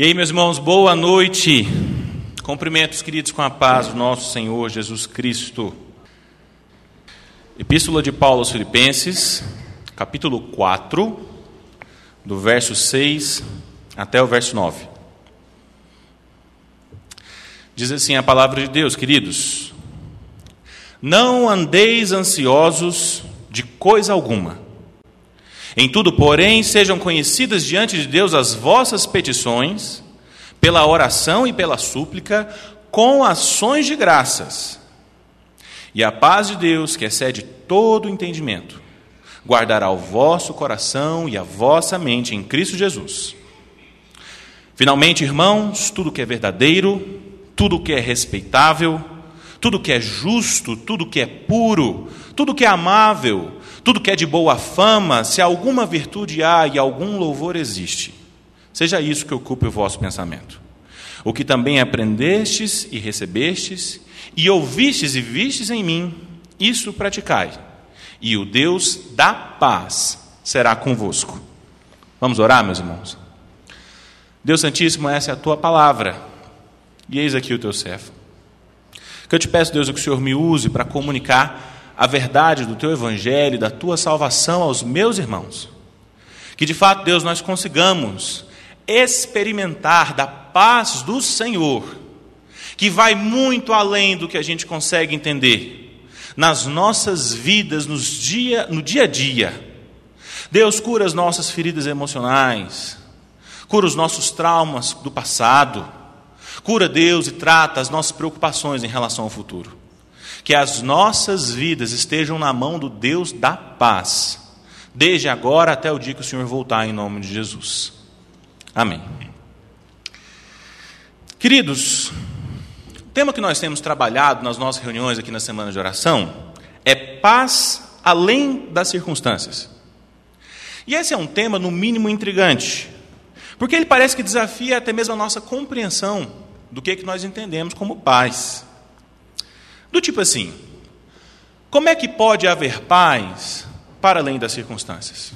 E aí, meus irmãos, boa noite. Cumprimentos, queridos, com a paz do nosso Senhor Jesus Cristo. Epístola de Paulo aos Filipenses, capítulo 4, do verso 6 até o verso 9. Diz assim a palavra de Deus, queridos: Não andeis ansiosos de coisa alguma. Em tudo, porém, sejam conhecidas diante de Deus as vossas petições, pela oração e pela súplica, com ações de graças. E a paz de Deus, que excede todo entendimento, guardará o vosso coração e a vossa mente em Cristo Jesus. Finalmente, irmãos, tudo que é verdadeiro, tudo que é respeitável, tudo que é justo, tudo que é puro, tudo que é amável, tudo que é de boa fama, se alguma virtude há e algum louvor existe, seja isso que ocupe o vosso pensamento. O que também aprendestes e recebestes, e ouvistes e vistes em mim, isso praticai, e o Deus da paz será convosco. Vamos orar, meus irmãos? Deus Santíssimo, essa é a tua palavra, e eis aqui o teu servo. Que eu te peço, Deus, que o Senhor me use para comunicar a verdade do teu evangelho, da tua salvação aos meus irmãos. Que de fato, Deus, nós consigamos experimentar da paz do Senhor, que vai muito além do que a gente consegue entender, nas nossas vidas, nos dia, no dia a dia. Deus cura as nossas feridas emocionais, cura os nossos traumas do passado, cura Deus e trata as nossas preocupações em relação ao futuro que as nossas vidas estejam na mão do Deus da paz, desde agora até o dia que o Senhor voltar, em nome de Jesus. Amém. Queridos, o tema que nós temos trabalhado nas nossas reuniões aqui na semana de oração é paz além das circunstâncias. E esse é um tema, no mínimo, intrigante, porque ele parece que desafia até mesmo a nossa compreensão do que, é que nós entendemos como paz. Do tipo assim: como é que pode haver paz para além das circunstâncias?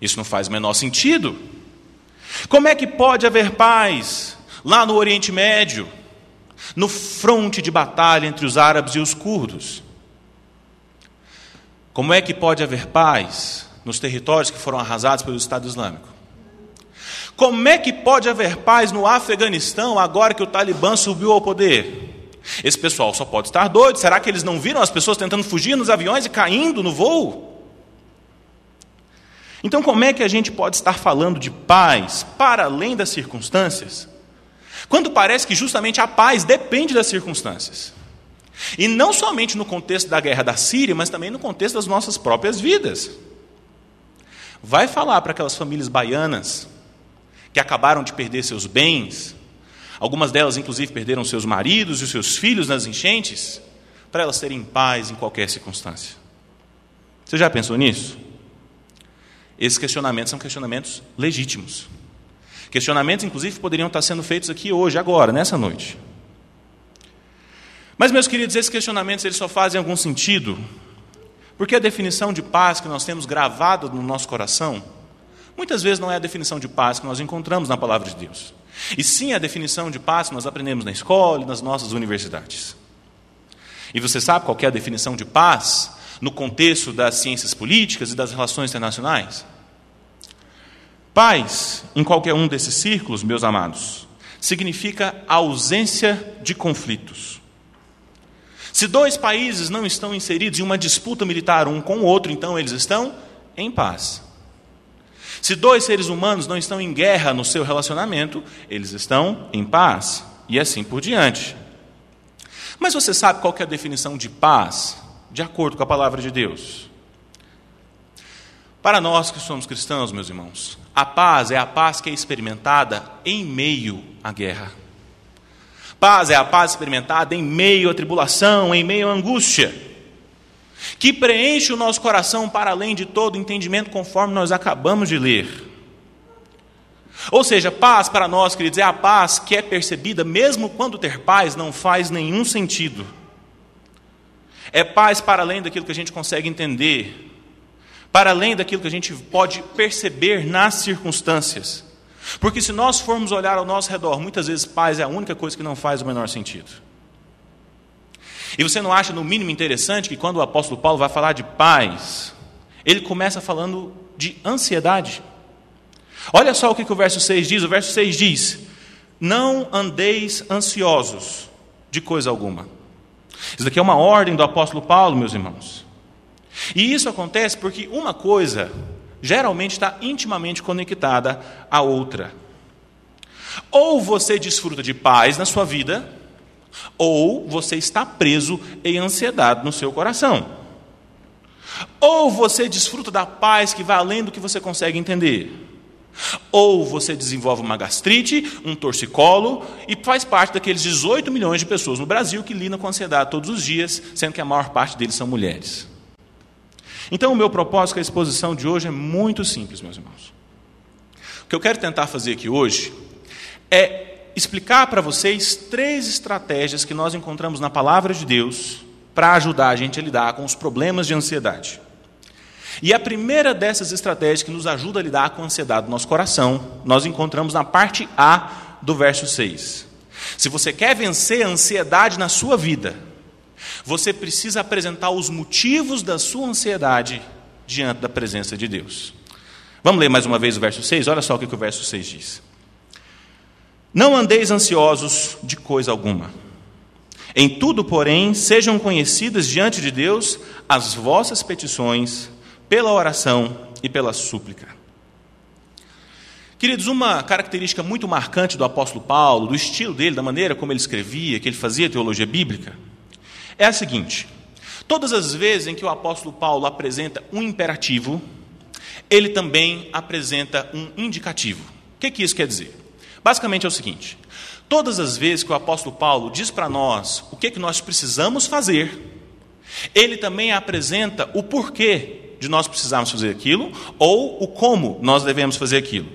Isso não faz o menor sentido. Como é que pode haver paz lá no Oriente Médio, no fronte de batalha entre os árabes e os curdos? Como é que pode haver paz nos territórios que foram arrasados pelo Estado Islâmico? Como é que pode haver paz no Afeganistão agora que o Talibã subiu ao poder? Esse pessoal só pode estar doido. Será que eles não viram as pessoas tentando fugir nos aviões e caindo no voo? Então, como é que a gente pode estar falando de paz para além das circunstâncias, quando parece que justamente a paz depende das circunstâncias? E não somente no contexto da guerra da Síria, mas também no contexto das nossas próprias vidas. Vai falar para aquelas famílias baianas que acabaram de perder seus bens, Algumas delas, inclusive, perderam seus maridos e seus filhos nas enchentes, para elas terem paz em qualquer circunstância. Você já pensou nisso? Esses questionamentos são questionamentos legítimos. Questionamentos, inclusive, poderiam estar sendo feitos aqui hoje, agora, nessa noite. Mas, meus queridos, esses questionamentos eles só fazem algum sentido porque a definição de paz que nós temos gravada no nosso coração, muitas vezes não é a definição de paz que nós encontramos na palavra de Deus. E sim a definição de paz que nós aprendemos na escola e nas nossas universidades. E você sabe qual é a definição de paz no contexto das ciências políticas e das relações internacionais? Paz, em qualquer um desses círculos, meus amados, significa ausência de conflitos. Se dois países não estão inseridos em uma disputa militar um com o outro, então eles estão em paz. Se dois seres humanos não estão em guerra no seu relacionamento, eles estão em paz, e assim por diante. Mas você sabe qual é a definição de paz, de acordo com a palavra de Deus? Para nós que somos cristãos, meus irmãos, a paz é a paz que é experimentada em meio à guerra. Paz é a paz experimentada em meio à tribulação, em meio à angústia que preenche o nosso coração para além de todo entendimento, conforme nós acabamos de ler. Ou seja, paz para nós, queridos, é a paz que é percebida mesmo quando ter paz não faz nenhum sentido. É paz para além daquilo que a gente consegue entender, para além daquilo que a gente pode perceber nas circunstâncias. Porque se nós formos olhar ao nosso redor, muitas vezes paz é a única coisa que não faz o menor sentido. E você não acha, no mínimo, interessante que quando o apóstolo Paulo vai falar de paz, ele começa falando de ansiedade? Olha só o que, que o verso 6 diz: o verso 6 diz: Não andeis ansiosos de coisa alguma. Isso daqui é uma ordem do apóstolo Paulo, meus irmãos. E isso acontece porque uma coisa geralmente está intimamente conectada à outra. Ou você desfruta de paz na sua vida, ou você está preso em ansiedade no seu coração. Ou você desfruta da paz que vai além do que você consegue entender. Ou você desenvolve uma gastrite, um torcicolo e faz parte daqueles 18 milhões de pessoas no Brasil que lidam com ansiedade todos os dias, sendo que a maior parte deles são mulheres. Então, o meu propósito com a exposição de hoje é muito simples, meus irmãos. O que eu quero tentar fazer aqui hoje é explicar para vocês três estratégias que nós encontramos na palavra de Deus para ajudar a gente a lidar com os problemas de ansiedade. E a primeira dessas estratégias que nos ajuda a lidar com a ansiedade do nosso coração, nós encontramos na parte A do verso 6. Se você quer vencer a ansiedade na sua vida, você precisa apresentar os motivos da sua ansiedade diante da presença de Deus. Vamos ler mais uma vez o verso 6? Olha só o que, o verso 6 diz. Não andeis ansiosos de coisa alguma. Em tudo, porém, sejam conhecidas diante de Deus as vossas petições, pela oração e pela súplica. Queridos, uma característica muito marcante do apóstolo Paulo, do estilo dele, da maneira como ele escrevia, que ele fazia teologia bíblica, é a seguinte: todas as vezes em que o apóstolo Paulo apresenta um imperativo, ele também apresenta um indicativo. O que, que isso quer dizer? Basicamente é o seguinte: todas as vezes que o apóstolo Paulo diz para nós o que, que nós precisamos fazer, ele também apresenta o porquê de nós precisarmos fazer aquilo ou o como nós devemos fazer aquilo.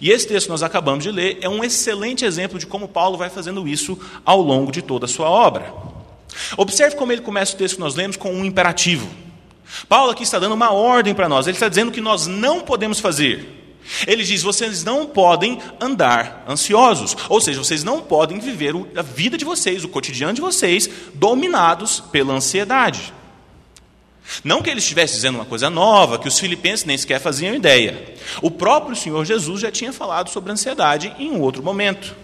E esse texto que nós acabamos de ler é um excelente exemplo de como Paulo vai fazendo isso ao longo de toda a sua obra. Observe como ele começa o texto que nós lemos com um imperativo. Paulo aqui está dando uma ordem para nós, ele está dizendo que nós não podemos fazer. Ele diz: vocês não podem andar ansiosos, ou seja, vocês não podem viver a vida de vocês, o cotidiano de vocês, dominados pela ansiedade. Não que ele estivesse dizendo uma coisa nova, que os filipenses nem sequer faziam ideia. O próprio Senhor Jesus já tinha falado sobre ansiedade em um outro momento.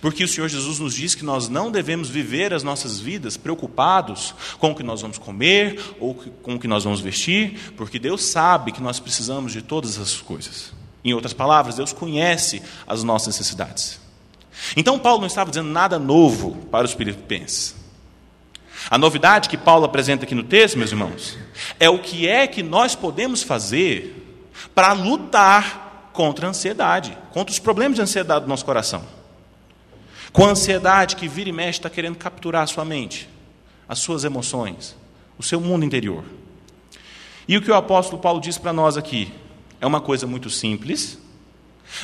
Porque o Senhor Jesus nos diz que nós não devemos viver as nossas vidas preocupados com o que nós vamos comer ou com o que nós vamos vestir, porque Deus sabe que nós precisamos de todas essas coisas. Em outras palavras, Deus conhece as nossas necessidades. Então, Paulo não estava dizendo nada novo para os filipenses. A novidade que Paulo apresenta aqui no texto, meus irmãos, é o que é que nós podemos fazer para lutar contra a ansiedade, contra os problemas de ansiedade do nosso coração. Com a ansiedade que vira e mexe está querendo capturar a sua mente, as suas emoções, o seu mundo interior. E o que o apóstolo Paulo diz para nós aqui é uma coisa muito simples,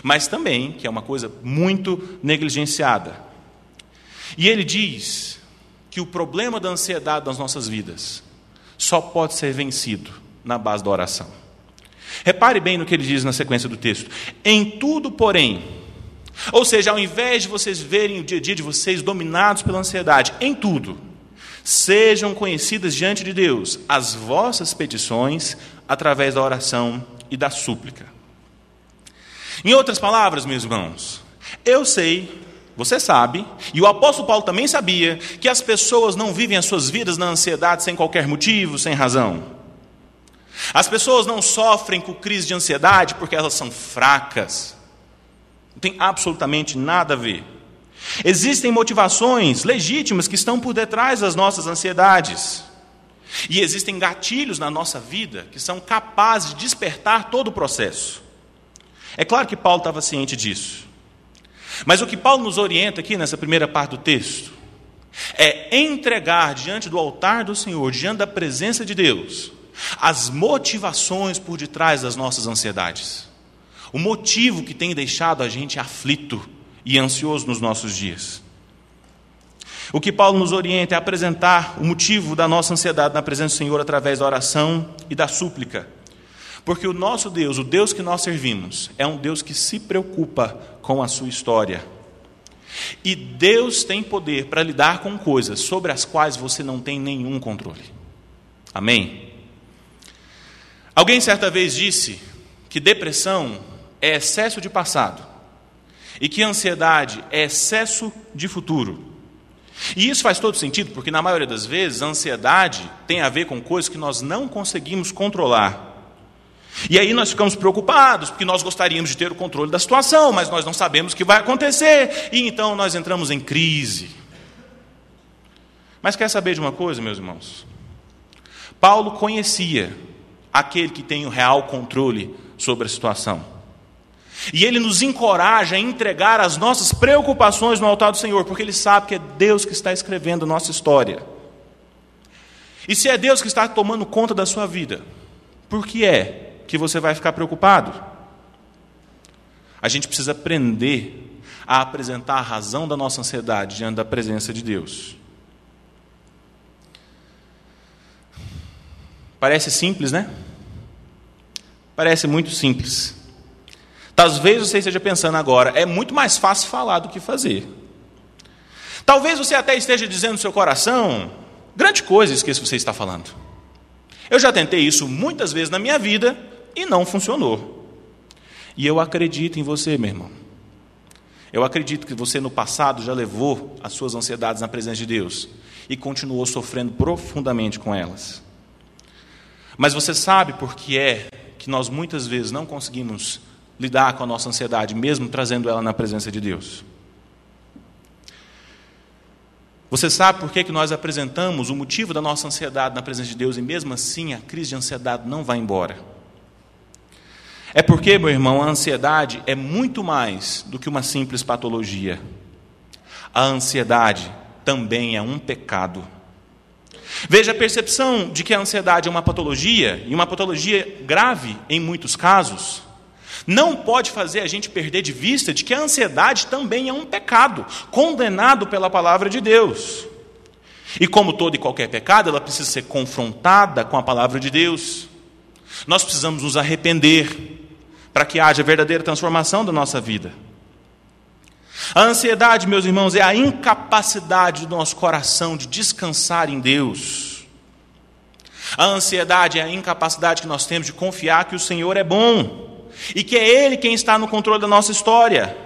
mas também que é uma coisa muito negligenciada. E ele diz que o problema da ansiedade das nossas vidas só pode ser vencido na base da oração. Repare bem no que ele diz na sequência do texto. Em tudo, porém, ou seja, ao invés de vocês verem o dia a dia de vocês dominados pela ansiedade, em tudo, sejam conhecidas diante de Deus as vossas petições através da oração e da súplica. Em outras palavras, meus irmãos, eu sei você sabe, e o apóstolo Paulo também sabia, que as pessoas não vivem as suas vidas na ansiedade sem qualquer motivo, sem razão. As pessoas não sofrem com crise de ansiedade porque elas são fracas. Não tem absolutamente nada a ver. Existem motivações legítimas que estão por detrás das nossas ansiedades. E existem gatilhos na nossa vida que são capazes de despertar todo o processo. É claro que Paulo estava ciente disso. Mas o que Paulo nos orienta aqui nessa primeira parte do texto é entregar diante do altar do Senhor, diante da presença de Deus, as motivações por detrás das nossas ansiedades. O motivo que tem deixado a gente aflito e ansioso nos nossos dias. O que Paulo nos orienta é apresentar o motivo da nossa ansiedade na presença do Senhor através da oração e da súplica. Porque o nosso Deus, o Deus que nós servimos, é um Deus que se preocupa com a sua história. E Deus tem poder para lidar com coisas sobre as quais você não tem nenhum controle. Amém? Alguém certa vez disse que depressão é excesso de passado e que ansiedade é excesso de futuro. E isso faz todo sentido, porque na maioria das vezes a ansiedade tem a ver com coisas que nós não conseguimos controlar. E aí nós ficamos preocupados, porque nós gostaríamos de ter o controle da situação, mas nós não sabemos o que vai acontecer, e então nós entramos em crise. Mas quer saber de uma coisa, meus irmãos? Paulo conhecia aquele que tem o real controle sobre a situação. E ele nos encoraja a entregar as nossas preocupações no altar do Senhor, porque ele sabe que é Deus que está escrevendo a nossa história. E se é Deus que está tomando conta da sua vida, por que é que você vai ficar preocupado. A gente precisa aprender a apresentar a razão da nossa ansiedade diante da presença de Deus. Parece simples, né? Parece muito simples. Talvez você esteja pensando agora, é muito mais fácil falar do que fazer. Talvez você até esteja dizendo no seu coração, grande coisa isso que você está falando. Eu já tentei isso muitas vezes na minha vida e não funcionou. E eu acredito em você, meu irmão. Eu acredito que você no passado já levou as suas ansiedades na presença de Deus e continuou sofrendo profundamente com elas. Mas você sabe por que é que nós muitas vezes não conseguimos lidar com a nossa ansiedade, mesmo trazendo ela na presença de Deus? Você sabe por que, que nós apresentamos o motivo da nossa ansiedade na presença de Deus e mesmo assim a crise de ansiedade não vai embora? É porque, meu irmão, a ansiedade é muito mais do que uma simples patologia. A ansiedade também é um pecado. Veja a percepção de que a ansiedade é uma patologia, e uma patologia grave em muitos casos, não pode fazer a gente perder de vista de que a ansiedade também é um pecado, condenado pela palavra de Deus. E como todo e qualquer pecado, ela precisa ser confrontada com a palavra de Deus. Nós precisamos nos arrepender, para que haja verdadeira transformação da nossa vida. A ansiedade, meus irmãos, é a incapacidade do nosso coração de descansar em Deus. A ansiedade é a incapacidade que nós temos de confiar que o Senhor é bom e que é Ele quem está no controle da nossa história.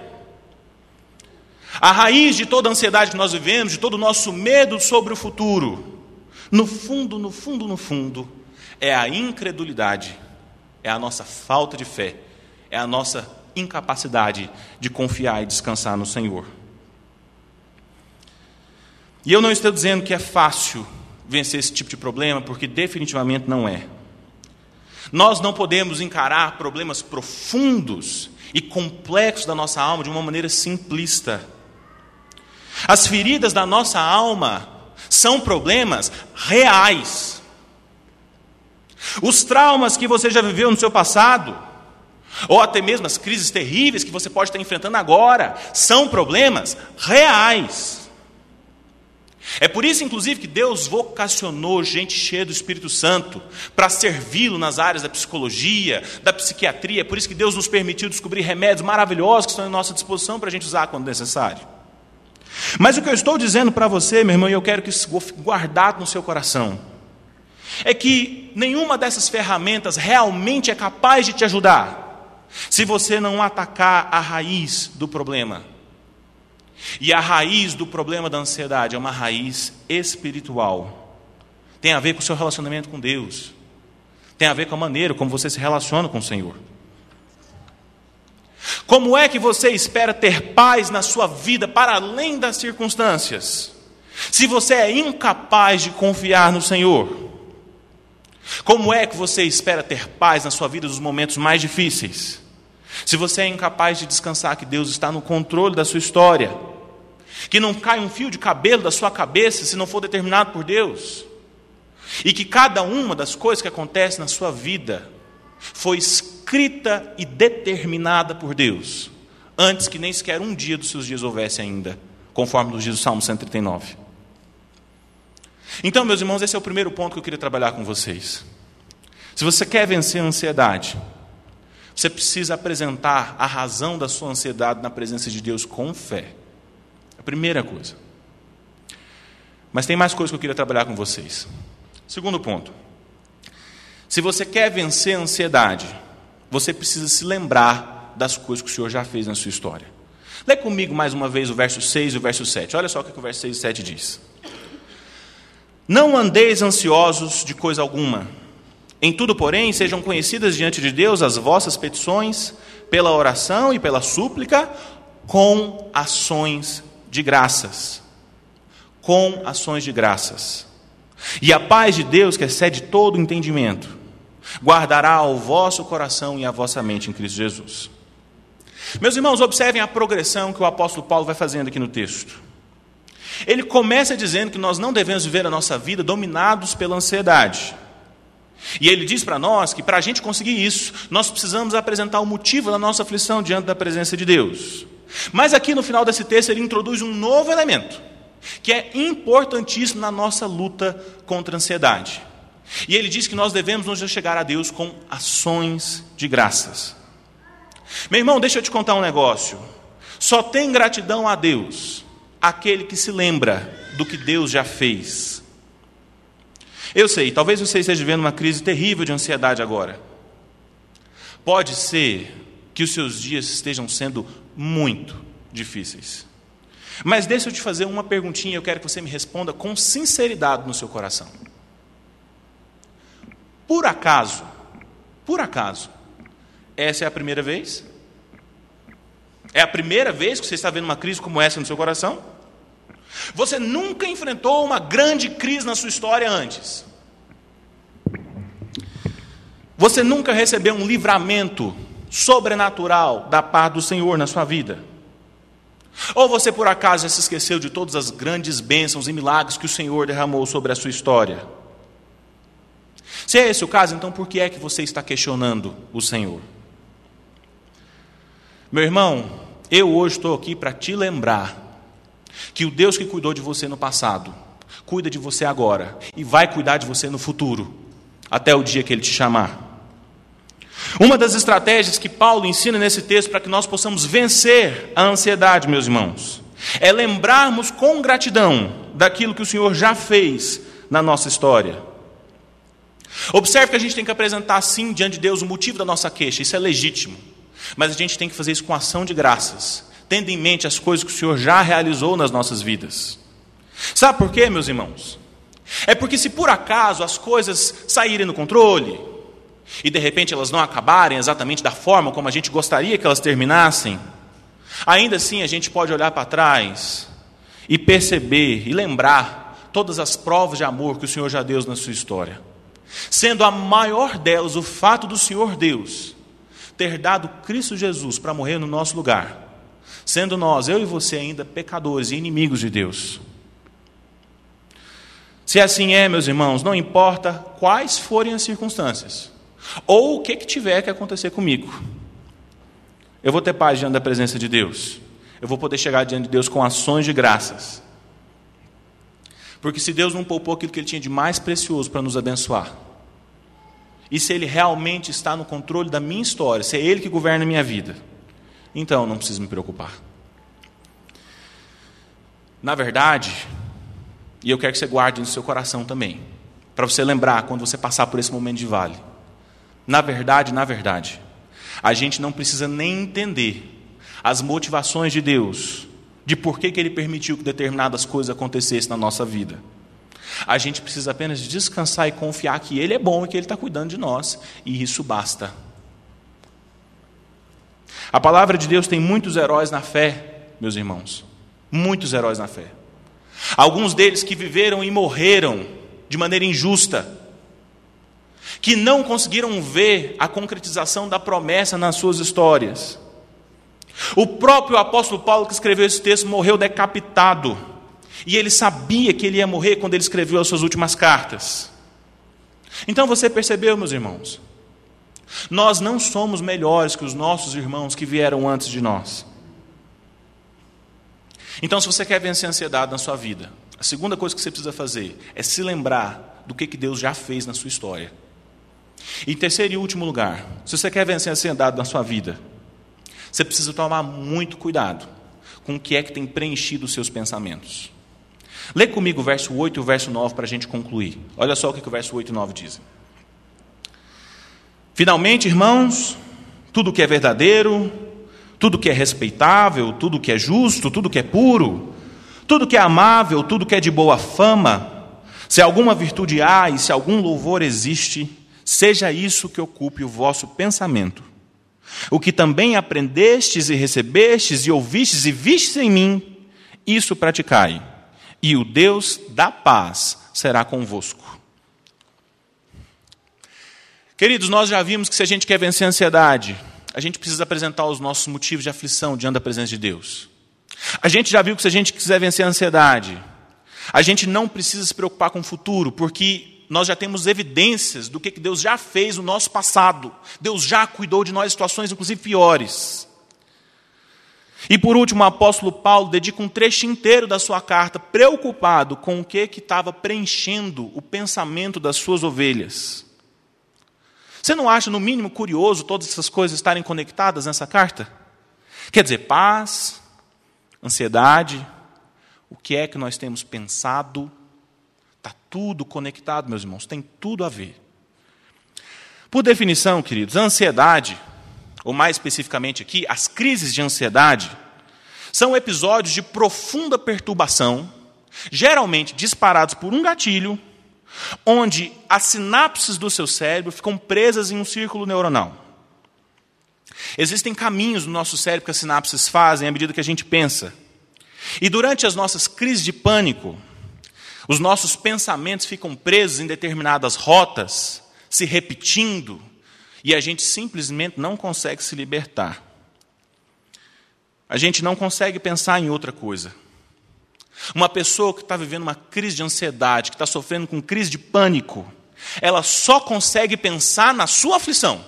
A raiz de toda a ansiedade que nós vivemos, de todo o nosso medo sobre o futuro, no fundo, no fundo, no fundo, é a incredulidade, é a nossa falta de fé é a nossa incapacidade de confiar e descansar no Senhor. E eu não estou dizendo que é fácil vencer esse tipo de problema, porque definitivamente não é. Nós não podemos encarar problemas profundos e complexos da nossa alma de uma maneira simplista. As feridas da nossa alma são problemas reais. Os traumas que você já viveu no seu passado, ou até mesmo as crises terríveis que você pode estar enfrentando agora, são problemas reais. É por isso, inclusive, que Deus vocacionou gente cheia do Espírito Santo para servi-lo nas áreas da psicologia, da psiquiatria. É por isso que Deus nos permitiu descobrir remédios maravilhosos que estão à nossa disposição para a gente usar quando necessário. Mas o que eu estou dizendo para você, meu irmão, e eu quero que isso guardado no seu coração, é que nenhuma dessas ferramentas realmente é capaz de te ajudar se você não atacar a raiz do problema. E a raiz do problema da ansiedade é uma raiz espiritual. Tem a ver com o seu relacionamento com Deus. Tem a ver com a maneira como você se relaciona com o Senhor. Como é que você espera ter paz na sua vida para além das circunstâncias? Se você é incapaz de confiar no Senhor? Como é que você espera ter paz na sua vida nos momentos mais difíceis? Se você é incapaz de descansar que Deus está no controle da sua história, que não cai um fio de cabelo da sua cabeça se não for determinado por Deus, e que cada uma das coisas que acontecem na sua vida foi escrita e determinada por Deus, antes que nem sequer um dia dos seus dias houvesse ainda, conforme nos diz o Salmo 139. Então, meus irmãos, esse é o primeiro ponto que eu queria trabalhar com vocês. Se você quer vencer a ansiedade, você precisa apresentar a razão da sua ansiedade na presença de Deus com fé. Primeira coisa. Mas tem mais coisas que eu queria trabalhar com vocês. Segundo ponto. Se você quer vencer a ansiedade, você precisa se lembrar das coisas que o Senhor já fez na sua história. Lê comigo mais uma vez o verso 6 e o verso 7. Olha só o que o verso 6 e 7 diz. Não andeis ansiosos de coisa alguma. Em tudo, porém, sejam conhecidas diante de Deus as vossas petições, pela oração e pela súplica, com ações de graças. Com ações de graças. E a paz de Deus, que excede todo entendimento, guardará o vosso coração e a vossa mente em Cristo Jesus. Meus irmãos, observem a progressão que o apóstolo Paulo vai fazendo aqui no texto. Ele começa dizendo que nós não devemos viver a nossa vida dominados pela ansiedade. E ele diz para nós que para a gente conseguir isso, nós precisamos apresentar o motivo da nossa aflição diante da presença de Deus. Mas aqui no final desse texto ele introduz um novo elemento, que é importantíssimo na nossa luta contra a ansiedade. E ele diz que nós devemos nos chegar a Deus com ações de graças. Meu irmão, deixa eu te contar um negócio. Só tem gratidão a Deus aquele que se lembra do que Deus já fez. Eu sei, talvez você esteja vivendo uma crise terrível de ansiedade agora. Pode ser que os seus dias estejam sendo muito difíceis. Mas deixa eu te fazer uma perguntinha, eu quero que você me responda com sinceridade no seu coração. Por acaso, por acaso, essa é a primeira vez? É a primeira vez que você está vendo uma crise como essa no seu coração? Você nunca enfrentou uma grande crise na sua história antes. Você nunca recebeu um livramento sobrenatural da parte do Senhor na sua vida. Ou você por acaso já se esqueceu de todas as grandes bênçãos e milagres que o Senhor derramou sobre a sua história? Se é esse o caso, então por que é que você está questionando o Senhor? Meu irmão, eu hoje estou aqui para te lembrar que o Deus que cuidou de você no passado, cuida de você agora e vai cuidar de você no futuro, até o dia que Ele te chamar. Uma das estratégias que Paulo ensina nesse texto para que nós possamos vencer a ansiedade, meus irmãos, é lembrarmos com gratidão daquilo que o Senhor já fez na nossa história. Observe que a gente tem que apresentar, sim, diante de Deus o motivo da nossa queixa, isso é legítimo. Mas a gente tem que fazer isso com ação de graças, tendo em mente as coisas que o Senhor já realizou nas nossas vidas. Sabe por quê, meus irmãos? É porque se por acaso as coisas saírem no controle, e de repente elas não acabarem exatamente da forma como a gente gostaria que elas terminassem, ainda assim a gente pode olhar para trás e perceber e lembrar todas as provas de amor que o Senhor já deu na sua história sendo a maior delas o fato do Senhor Deus ter dado Cristo Jesus para morrer no nosso lugar, sendo nós, eu e você, ainda pecadores e inimigos de Deus. Se assim é, meus irmãos, não importa quais forem as circunstâncias, ou o que, que tiver que acontecer comigo, eu vou ter paz diante da presença de Deus, eu vou poder chegar diante de Deus com ações de graças. Porque se Deus não poupou aquilo que Ele tinha de mais precioso para nos abençoar, e se Ele realmente está no controle da minha história, se é Ele que governa a minha vida, então não preciso me preocupar. Na verdade, e eu quero que você guarde no seu coração também, para você lembrar quando você passar por esse momento de vale. Na verdade, na verdade, a gente não precisa nem entender as motivações de Deus, de por que, que Ele permitiu que determinadas coisas acontecessem na nossa vida. A gente precisa apenas descansar e confiar que Ele é bom e que Ele está cuidando de nós, e isso basta. A palavra de Deus tem muitos heróis na fé, meus irmãos. Muitos heróis na fé. Alguns deles que viveram e morreram de maneira injusta, que não conseguiram ver a concretização da promessa nas suas histórias. O próprio apóstolo Paulo, que escreveu esse texto, morreu decapitado e ele sabia que ele ia morrer quando ele escreveu as suas últimas cartas. Então você percebeu, meus irmãos? Nós não somos melhores que os nossos irmãos que vieram antes de nós. Então, se você quer vencer a ansiedade na sua vida, a segunda coisa que você precisa fazer é se lembrar do que, Deus já fez na sua história. Em terceiro e último lugar, se você quer vencer a ansiedade na sua vida, você precisa tomar muito cuidado com o que é que tem preenchido os seus pensamentos. Lê comigo o verso 8 e o verso 9 para a gente concluir. Olha só o que o verso 8 e 9 dizem. Finalmente, irmãos, tudo que é verdadeiro, tudo que é respeitável, tudo que é justo, tudo que é puro, tudo que é amável, tudo que é de boa fama, se alguma virtude há e se algum louvor existe, seja isso que ocupe o vosso pensamento. O que também aprendestes e recebestes e ouvistes e vistes em mim, isso praticai, e o Deus da paz será convosco. Queridos, nós já vimos que se a gente quer vencer a ansiedade, a gente precisa apresentar os nossos motivos de aflição diante da presença de Deus. A gente já viu que se a gente quiser vencer a ansiedade, a gente não precisa se preocupar com o futuro, porque nós já temos evidências do que Deus já fez no nosso passado. Deus já cuidou de nós em situações, inclusive, piores. E por último, o apóstolo Paulo dedica um trecho inteiro da sua carta preocupado com o que estava preenchendo o pensamento das suas ovelhas. Você não acha, no mínimo, curioso todas essas coisas estarem conectadas nessa carta? Quer dizer, paz, ansiedade, o que é que nós temos pensado? Tudo conectado, meus irmãos, tem tudo a ver. Por definição, queridos, a ansiedade, ou mais especificamente aqui, as crises de ansiedade, são episódios de profunda perturbação, geralmente disparados por um gatilho onde as sinapses do seu cérebro ficam presas em um círculo neuronal. Existem caminhos no nosso cérebro que as sinapses fazem à medida que a gente pensa. E durante as nossas crises de pânico, os nossos pensamentos ficam presos em determinadas rotas, se repetindo, e a gente simplesmente não consegue se libertar. A gente não consegue pensar em outra coisa. Uma pessoa que está vivendo uma crise de ansiedade, que está sofrendo com crise de pânico, ela só consegue pensar na sua aflição.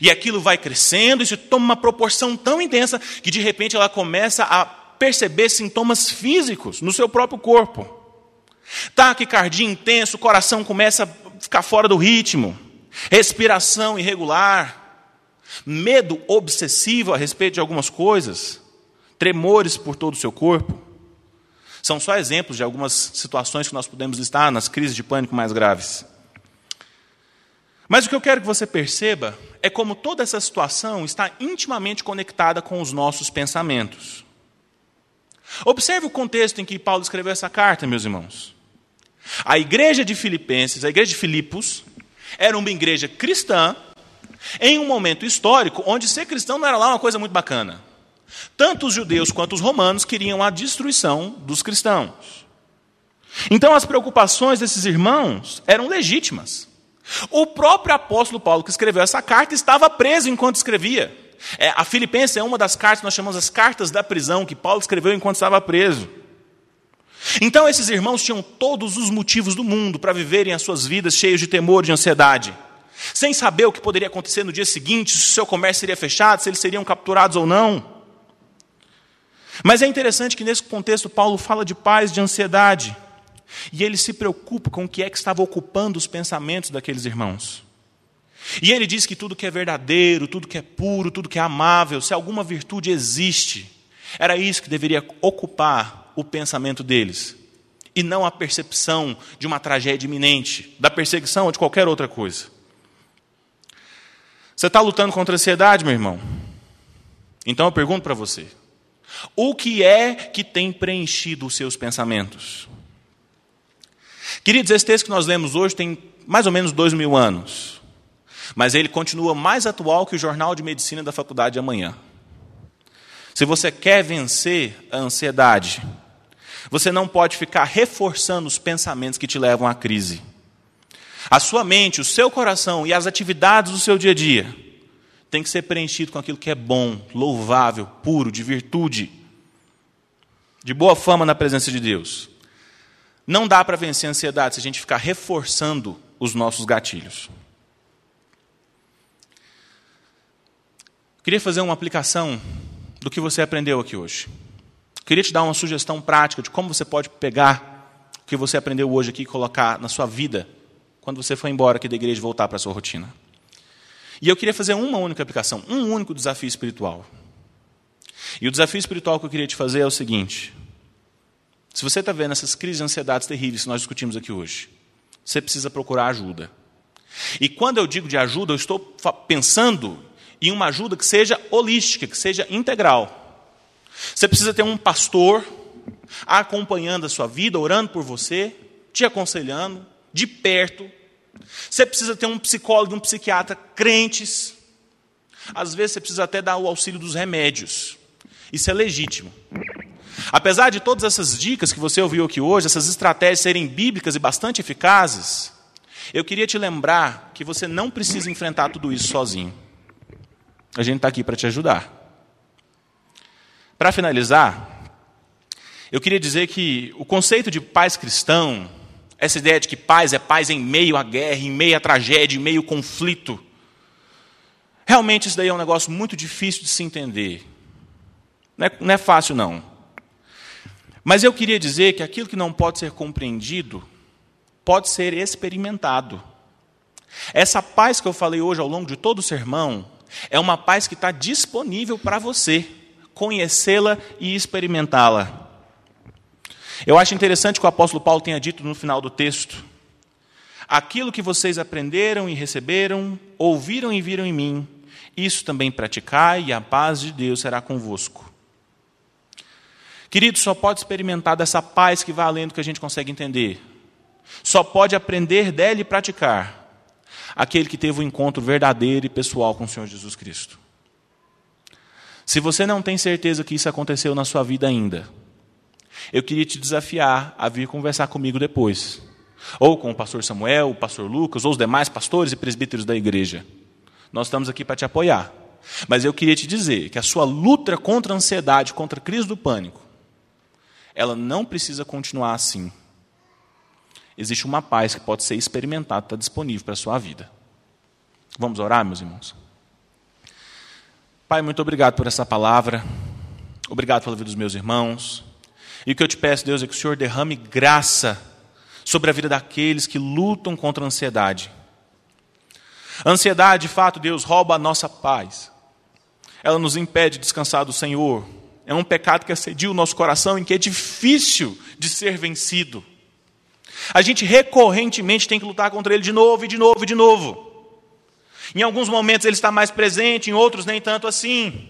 E aquilo vai crescendo e se toma uma proporção tão intensa que de repente ela começa a perceber sintomas físicos no seu próprio corpo. Taquicardia intenso, o coração começa a ficar fora do ritmo, respiração irregular, medo obsessivo a respeito de algumas coisas, tremores por todo o seu corpo. São só exemplos de algumas situações que nós podemos estar nas crises de pânico mais graves. Mas o que eu quero que você perceba é como toda essa situação está intimamente conectada com os nossos pensamentos. Observe o contexto em que Paulo escreveu essa carta, meus irmãos. A igreja de Filipenses, a igreja de Filipos, era uma igreja cristã em um momento histórico onde ser cristão não era lá uma coisa muito bacana. Tanto os judeus quanto os romanos queriam a destruição dos cristãos. Então as preocupações desses irmãos eram legítimas. O próprio apóstolo Paulo, que escreveu essa carta, estava preso enquanto escrevia. É, a Filipenses é uma das cartas nós chamamos as cartas da prisão, que Paulo escreveu enquanto estava preso. Então esses irmãos tinham todos os motivos do mundo para viverem as suas vidas cheios de temor e de ansiedade, sem saber o que poderia acontecer no dia seguinte, se o seu comércio seria fechado, se eles seriam capturados ou não. Mas é interessante que nesse contexto Paulo fala de paz, de ansiedade. E ele se preocupa com o que é que estava ocupando os pensamentos daqueles irmãos. E ele diz que tudo que é verdadeiro, tudo que é puro, tudo que é amável, se alguma virtude existe, era isso que deveria ocupar o pensamento deles. E não a percepção de uma tragédia iminente, da perseguição ou de qualquer outra coisa. Você está lutando contra a ansiedade, meu irmão? Então eu pergunto para você: o que é que tem preenchido os seus pensamentos? Queridos, esse texto que nós lemos hoje tem mais ou menos dois mil anos, mas ele continua mais atual que o Jornal de Medicina da Faculdade de amanhã. Se você quer vencer a ansiedade, você não pode ficar reforçando os pensamentos que te levam à crise. A sua mente, o seu coração e as atividades do seu dia a dia tem que ser preenchido com aquilo que é bom, louvável, puro, de virtude, de boa fama na presença de Deus. Não dá para vencer a ansiedade se a gente ficar reforçando os nossos gatilhos. Queria fazer uma aplicação do que você aprendeu aqui hoje. Queria te dar uma sugestão prática de como você pode pegar o que você aprendeu hoje aqui e colocar na sua vida quando você for embora aqui da igreja e voltar para a sua rotina. E eu queria fazer uma única aplicação, um único desafio espiritual. E o desafio espiritual que eu queria te fazer é o seguinte: se você está vendo essas crises de ansiedades terríveis que nós discutimos aqui hoje, você precisa procurar ajuda. E quando eu digo de ajuda, eu estou pensando em uma ajuda que seja holística, que seja integral. Você precisa ter um pastor acompanhando a sua vida, orando por você, te aconselhando, de perto. Você precisa ter um psicólogo, um psiquiatra crentes. Às vezes você precisa até dar o auxílio dos remédios. Isso é legítimo. Apesar de todas essas dicas que você ouviu aqui hoje, essas estratégias serem bíblicas e bastante eficazes, eu queria te lembrar que você não precisa enfrentar tudo isso sozinho. A gente está aqui para te ajudar. Para finalizar, eu queria dizer que o conceito de paz cristão, essa ideia de que paz é paz em meio à guerra, em meio à tragédia, em meio ao conflito, realmente isso daí é um negócio muito difícil de se entender. Não é, não é fácil, não. Mas eu queria dizer que aquilo que não pode ser compreendido pode ser experimentado. Essa paz que eu falei hoje ao longo de todo o sermão é uma paz que está disponível para você conhecê-la e experimentá-la. Eu acho interessante que o apóstolo Paulo tenha dito no final do texto: Aquilo que vocês aprenderam e receberam, ouviram e viram em mim, isso também praticai, e a paz de Deus será convosco. Querido, só pode experimentar dessa paz que vai além do que a gente consegue entender. Só pode aprender dela e praticar aquele que teve um encontro verdadeiro e pessoal com o Senhor Jesus Cristo. Se você não tem certeza que isso aconteceu na sua vida ainda, eu queria te desafiar a vir conversar comigo depois. Ou com o pastor Samuel, o pastor Lucas, ou os demais pastores e presbíteros da igreja. Nós estamos aqui para te apoiar. Mas eu queria te dizer que a sua luta contra a ansiedade, contra a crise do pânico, ela não precisa continuar assim. Existe uma paz que pode ser experimentada, está disponível para a sua vida. Vamos orar, meus irmãos? Pai, muito obrigado por essa palavra. Obrigado pela vida dos meus irmãos. E o que eu te peço, Deus, é que o Senhor derrame graça sobre a vida daqueles que lutam contra a ansiedade. A ansiedade, de fato, Deus, rouba a nossa paz. Ela nos impede de descansar do Senhor. É um pecado que assedia o nosso coração e que é difícil de ser vencido. A gente recorrentemente tem que lutar contra ele de novo e de novo e de novo. Em alguns momentos ele está mais presente, em outros nem tanto assim.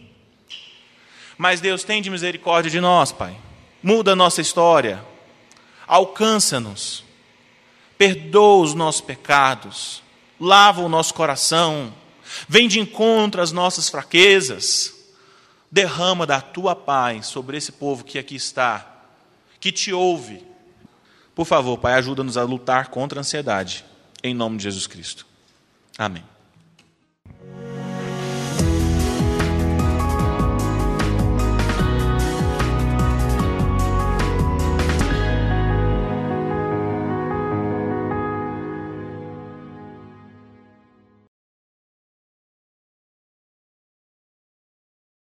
Mas Deus tem de misericórdia de nós, Pai. Muda a nossa história. Alcança-nos. Perdoa os nossos pecados. Lava o nosso coração. Vem de encontro às nossas fraquezas. Derrama da tua paz sobre esse povo que aqui está, que te ouve. Por favor, Pai, ajuda-nos a lutar contra a ansiedade. Em nome de Jesus Cristo. Amém.